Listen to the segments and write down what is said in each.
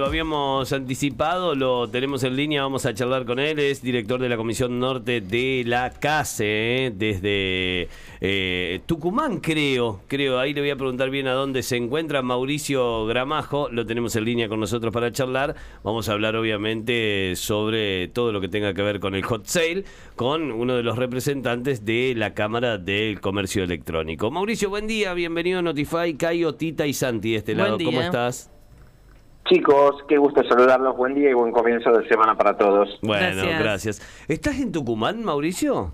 Lo habíamos anticipado, lo tenemos en línea, vamos a charlar con él, es director de la Comisión Norte de la CASE, ¿eh? desde eh, Tucumán creo, creo, ahí le voy a preguntar bien a dónde se encuentra Mauricio Gramajo, lo tenemos en línea con nosotros para charlar, vamos a hablar obviamente sobre todo lo que tenga que ver con el hot sale, con uno de los representantes de la Cámara del Comercio Electrónico. Mauricio, buen día, bienvenido a Notify, Cayo, Tita y Santi de este lado, ¿cómo estás? Chicos, qué gusto saludarlos. Buen día y buen comienzo de semana para todos. Bueno, gracias. ¿Estás en Tucumán, Mauricio?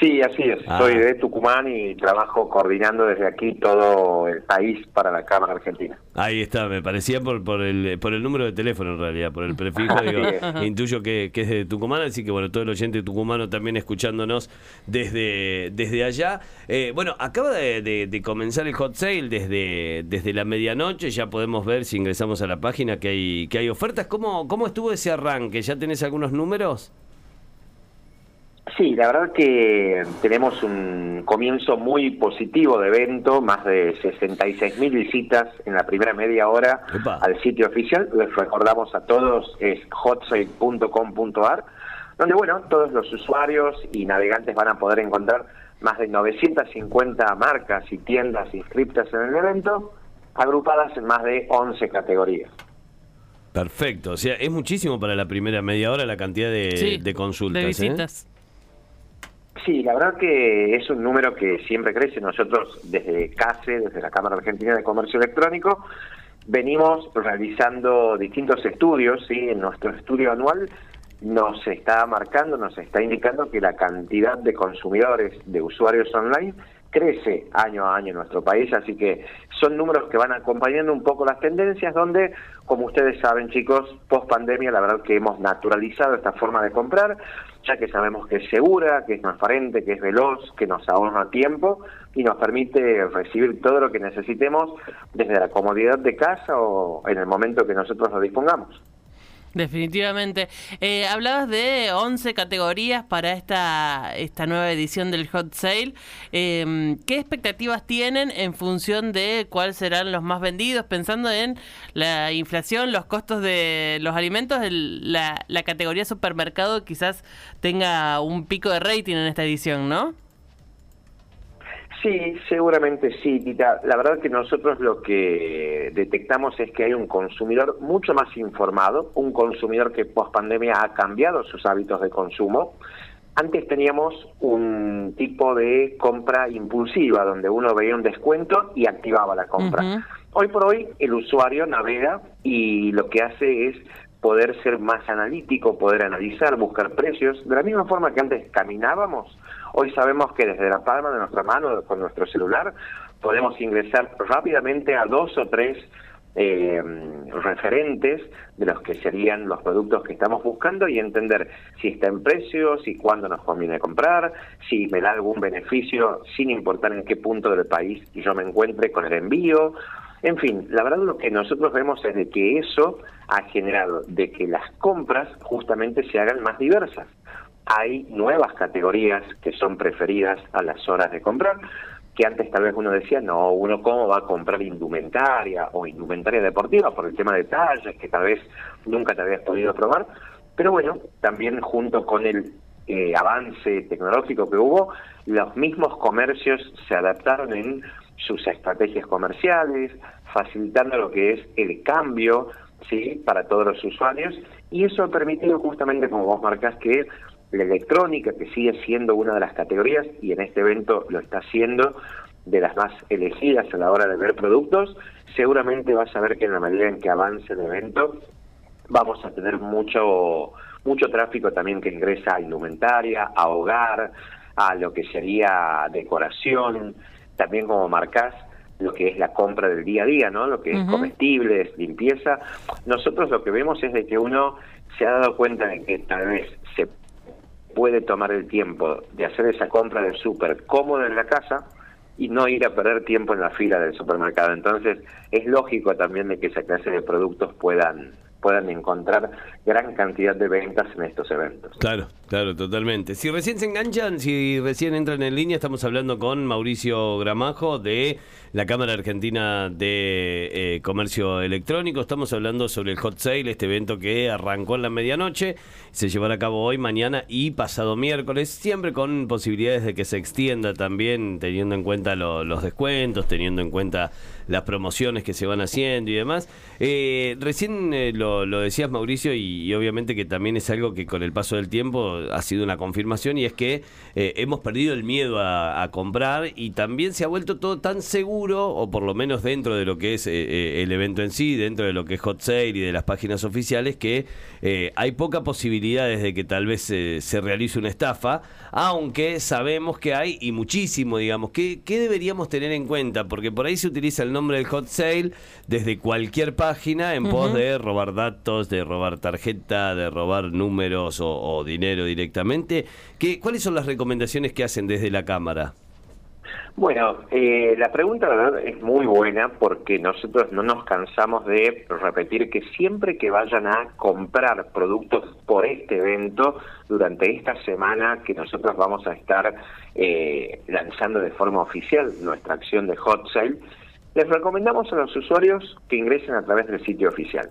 Sí, así es. Ah. Soy de Tucumán y trabajo coordinando desde aquí todo el país para la Cámara Argentina. Ahí está, me parecía por, por, el, por el número de teléfono en realidad, por el prefijo, digo, intuyo que, que es de Tucumán, así que bueno, todo el oyente tucumano también escuchándonos desde, desde allá. Eh, bueno, acaba de, de- de comenzar el hot sale desde, desde la medianoche, ya podemos ver si ingresamos a la página que hay, que hay ofertas. ¿Cómo, ¿Cómo estuvo ese arranque? ¿Ya tenés algunos números? Sí, la verdad que tenemos un comienzo muy positivo de evento, más de 66 mil visitas en la primera media hora Epa. al sitio oficial. Les recordamos a todos, es hotsale.com.ar, donde bueno, todos los usuarios y navegantes van a poder encontrar más de 950 marcas y tiendas inscritas en el evento, agrupadas en más de 11 categorías. Perfecto, o sea, es muchísimo para la primera media hora la cantidad de, Sí, de consultas. de ¿eh? Sí, la verdad que es un número que siempre crece. Nosotros desde CASE, desde la Cámara Argentina de Comercio Electrónico, venimos realizando distintos estudios, ¿sí? En nuestro estudio anual nos está marcando, nos está indicando que la cantidad de consumidores, de usuarios online, crece año a año en nuestro país, así que son números que van acompañando un poco las tendencias, donde, como ustedes saben chicos, post pandemia la verdad que hemos naturalizado esta forma de comprar, ya que sabemos que es segura, que es transparente, que es veloz, que nos ahorra tiempo y nos permite recibir todo lo que necesitemos desde la comodidad de casa o en el momento que nosotros lo dispongamos. Definitivamente. Eh, hablabas de 11 categorías para esta, esta nueva edición del Hot Sale. Eh, ¿Qué expectativas tienen en función de cuáles serán los más vendidos? Pensando en la inflación, los costos de los alimentos, el- la, la categoría supermercado quizás tenga un pico de rating en esta edición, ¿no? Sí, seguramente sí, Tita. La verdad que nosotros lo que detectamos es que hay un consumidor mucho más informado, un consumidor que post pandemia ha cambiado sus hábitos de consumo. Antes teníamos un tipo de compra impulsiva, donde uno veía un descuento y activaba la compra. Hoy por hoy el usuario navega y lo que hace es poder ser más analítico, poder analizar, buscar precios. De la misma forma que antes caminábamos, hoy sabemos que desde la palma de nuestra mano, con nuestro celular, podemos ingresar rápidamente a dos o tres eh, referentes de los que serían los productos que estamos buscando y entender si está en precio, si cuándo nos conviene comprar, si me da algún beneficio sin importar en qué punto del país yo me encuentre con el envío. En fin, la verdad lo que nosotros vemos es de que eso ha generado de que las compras justamente se hagan más diversas. Hay nuevas categorías que son preferidas a las horas de comprar, que antes tal vez uno decía, no, uno cómo va a comprar indumentaria o indumentaria deportiva por el tema de tallas que tal vez nunca te habías podido probar. Pero bueno, también junto con el eh, avance tecnológico que hubo, los mismos comercios se adaptaron en sus estrategias comerciales, facilitando lo que es el cambio sí para todos los usuarios. Y eso ha permitido justamente como vos marcas que la electrónica que sigue siendo una de las categorías y en este evento lo está siendo de las más elegidas a la hora de ver productos seguramente vas a ver que en la medida en que avance el evento vamos a tener mucho mucho tráfico también que ingresa a indumentaria, a hogar, a lo que sería decoración, también como marcas lo que es la compra del día a día, ¿no? Lo que es comestibles, limpieza. Nosotros lo que vemos es de que uno se ha dado cuenta de que tal vez se puede tomar el tiempo de hacer esa compra del súper cómodo en la casa y no ir a perder tiempo en la fila del supermercado. Entonces, es lógico también de que esa clase de productos puedan puedan encontrar gran cantidad de ventas en estos eventos. Claro, claro, totalmente. Si recién se enganchan, si recién entran en línea, estamos hablando con Mauricio Gramajo de la Cámara Argentina de eh, Comercio Electrónico. Estamos hablando sobre el Hot Sale, este evento que arrancó en la medianoche, se llevará a cabo hoy, mañana y pasado miércoles, siempre con posibilidades de que se extienda también, teniendo en cuenta los descuentos, teniendo en cuenta las promociones que se van haciendo y demás. Eh, recién eh, lo, decías, Mauricio, y, obviamente que también es algo que con el paso del tiempo ha sido una confirmación, y es que hemos perdido el miedo a comprar y también se ha vuelto todo tan seguro o por lo menos dentro de lo que es eh, eh, el evento en sí, dentro de lo que es Hot Sale y de las páginas oficiales, que eh, hay poca posibilidades de que tal vez se realice una estafa, aunque sabemos que hay y muchísimo, digamos. ¿Qué, ¿Qué deberíamos tener en cuenta? Porque por ahí se utiliza el nombre del Hot Sale desde cualquier página en pos de robar datos, de robar tarjeta, de robar números o, o dinero directamente. ¿Qué, ¿Cuáles son las recomendaciones que hacen desde la Cámara? Bueno, eh, la pregunta verdad es muy buena porque nosotros no nos cansamos de repetir que siempre que vayan a comprar productos por este evento, durante esta semana que nosotros vamos a estar eh, lanzando de forma oficial nuestra acción de hot sale, les recomendamos a los usuarios que ingresen a través del sitio oficial.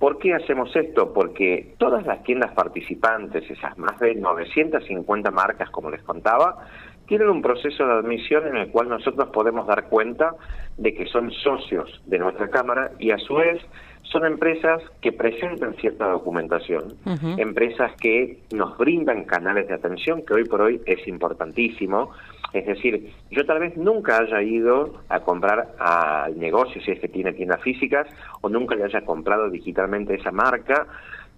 ¿Por qué hacemos esto? Porque todas las tiendas participantes, esas más de 950 marcas como les contaba, tienen un proceso de admisión en el cual nosotros podemos dar cuenta de que son socios de nuestra Cámara y a su vez son empresas que presentan cierta documentación, empresas que nos brindan canales de atención, que hoy por hoy es importantísimo. Es decir, yo tal vez nunca haya ido a comprar al negocio, si es que tiene tiendas físicas, o nunca le haya comprado digitalmente esa marca,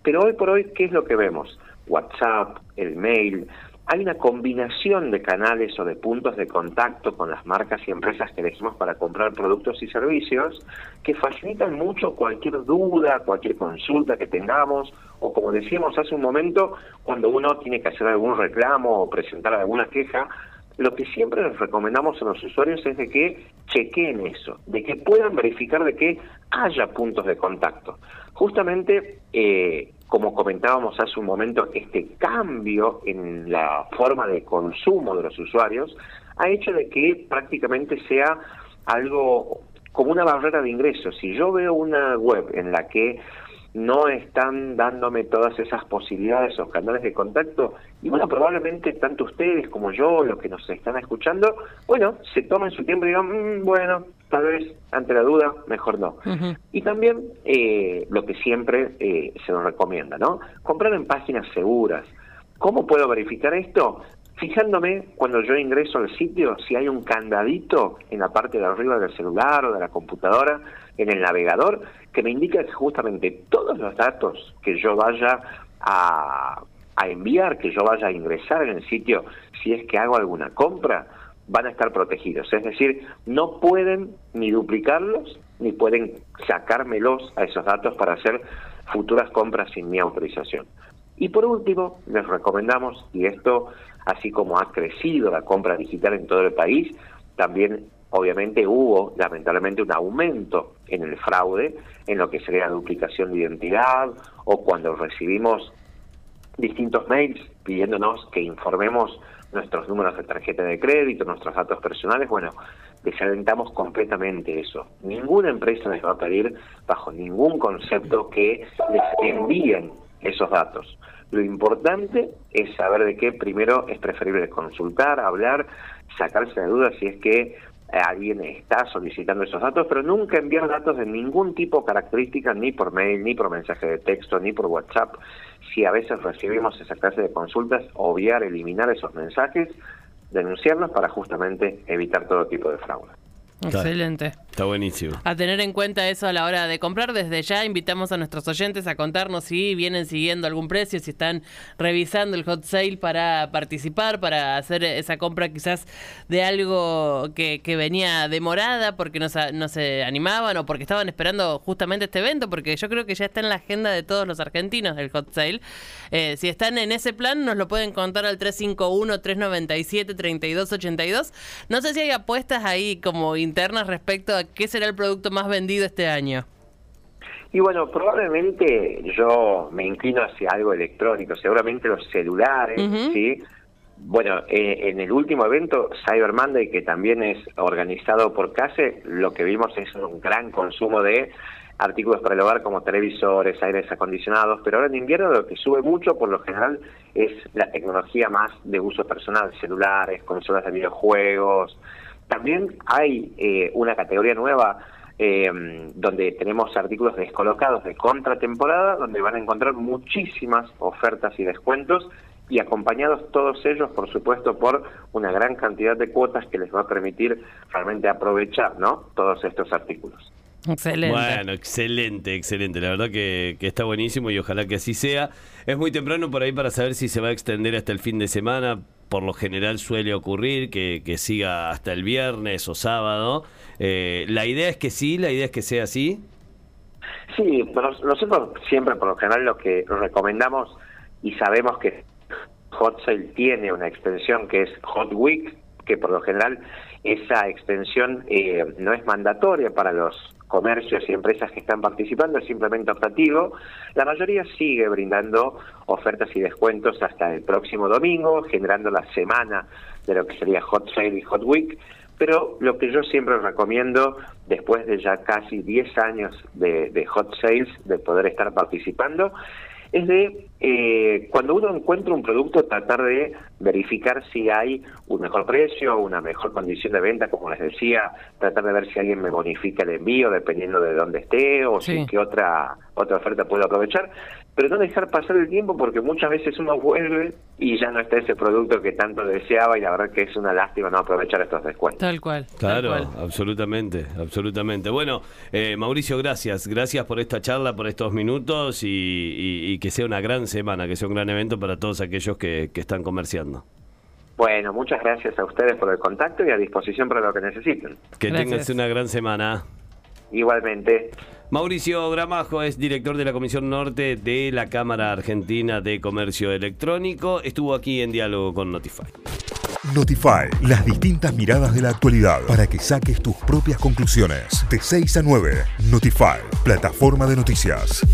pero hoy por hoy, ¿qué es lo que vemos? WhatsApp, el mail, hay una combinación de canales o de puntos de contacto con las marcas y empresas que elegimos para comprar productos y servicios que facilitan mucho cualquier duda, cualquier consulta que tengamos o como decíamos hace un momento, cuando uno tiene que hacer algún reclamo o presentar alguna queja, lo que siempre les recomendamos a los usuarios es de que chequeen eso, de que puedan verificar de que haya puntos de contacto. Justamente eh, como comentábamos hace un momento, este cambio en la forma de consumo de los usuarios ha hecho de que prácticamente sea algo como una barrera de ingresos. Si yo veo una web en la que no están dándome todas esas posibilidades o canales de contacto, y bueno, probablemente tanto ustedes como yo, los que nos están escuchando, bueno, se tomen su tiempo y digan, mm, bueno, tal vez ante la duda, mejor no. Y también eh, lo que siempre eh, se nos recomienda, ¿no? Comprar en páginas seguras. ¿Cómo puedo verificar esto? Fijándome cuando yo ingreso al sitio si hay un candadito en la parte de arriba del celular o de la computadora, en el navegador, que me indica que justamente todos los datos que yo vaya a, a enviar, que yo vaya a ingresar en el sitio, si es que hago alguna compra, van a estar protegidos. Es decir, no pueden ni duplicarlos, ni pueden sacármelos a esos datos para hacer futuras compras sin mi autorización. Y por último, les recomendamos, y esto así como ha crecido la compra digital en todo el país, también obviamente hubo lamentablemente un aumento en el fraude, en lo que sería duplicación de identidad o cuando recibimos distintos mails pidiéndonos que informemos nuestros números de tarjeta de crédito, nuestros datos personales, bueno, desalentamos completamente eso. Ninguna empresa les va a pedir bajo ningún concepto que les envíen esos datos. Lo importante es saber de qué primero es preferible consultar, hablar, sacarse de dudas si es que alguien está solicitando esos datos, pero nunca enviar datos de ningún tipo características, ni por mail, ni por mensaje de texto, ni por WhatsApp. Si a veces recibimos esa clase de consultas, obviar, eliminar esos mensajes, denunciarlos para justamente evitar todo tipo de fraude. Excelente. Está buenísimo. A tener en cuenta eso a la hora de comprar. Desde ya invitamos a nuestros oyentes a contarnos si vienen siguiendo algún precio, si están revisando el hot sale para participar, para hacer esa compra quizás de algo que, venía demorada porque no, se animaban o porque estaban esperando justamente este evento, porque yo creo que ya está en la agenda de todos los argentinos el hot sale. Eh, si están en ese plan, nos lo pueden contar al 351-397-3282. No sé si hay apuestas ahí como internas respecto a qué será el producto más vendido este año? Y bueno, probablemente yo me inclino hacia algo electrónico, seguramente los celulares, ¿sí? Bueno, eh, en el último evento, Cyber Monday, que también es organizado por CASE, lo que vimos es un gran consumo de artículos para el hogar como televisores, aires acondicionados, pero ahora en invierno lo que sube mucho por lo general es la tecnología más de uso personal, celulares, consolas de videojuegos. También hay eh, una categoría nueva eh, donde tenemos artículos descolocados de contratemporada, donde van a encontrar muchísimas ofertas y descuentos y acompañados todos ellos, por supuesto, por una gran cantidad de cuotas que les va a permitir realmente aprovechar ¿no? todos estos artículos. Excelente. Bueno, excelente, excelente. La verdad que, está buenísimo y ojalá que así sea. Es muy temprano por ahí para saber si se va a extender hasta el fin de semana. Por lo general suele ocurrir que, siga hasta el viernes o sábado. Eh, la idea es que sí, la idea es que sea así. Sí, nosotros siempre por lo general lo que recomendamos y sabemos que Hot Sale tiene una extensión que es Hot Week, que por lo general esa extensión eh, no es mandatoria para los comercios y empresas que están participando, es simplemente optativo. La mayoría sigue brindando ofertas y descuentos hasta el próximo domingo, generando la semana de lo que sería Hot Sale y Hot Week. Pero lo que yo siempre recomiendo, después de ya casi 10 años de, de Hot Sales, de poder estar participando, es de eh, cuando uno encuentra un producto tratar de verificar si hay un mejor precio, una mejor condición de venta, como les decía, tratar de ver si alguien me bonifica el envío dependiendo de dónde esté o si qué otra otra oferta puedo aprovechar, pero no dejar pasar el tiempo porque muchas veces uno vuelve y ya no está ese producto que tanto deseaba y la verdad que es una lástima no aprovechar estos descuentos. Tal cual. Claro, absolutamente, absolutamente. Bueno, eh, Mauricio, gracias, gracias por esta charla, por estos minutos y, que sea una gran semana, que sea un gran evento para todos aquellos que, están comerciando. Bueno, muchas gracias a ustedes por el contacto y a disposición para lo que necesiten. Que tengas una gran semana. Igualmente. Mauricio Gramajo es director de la Comisión Norte de la Cámara Argentina de Comercio Electrónico. Estuvo aquí en diálogo con Notify. Notify, las distintas miradas de la actualidad para que saques tus propias conclusiones. De 6 a 9, Notify, plataforma de noticias.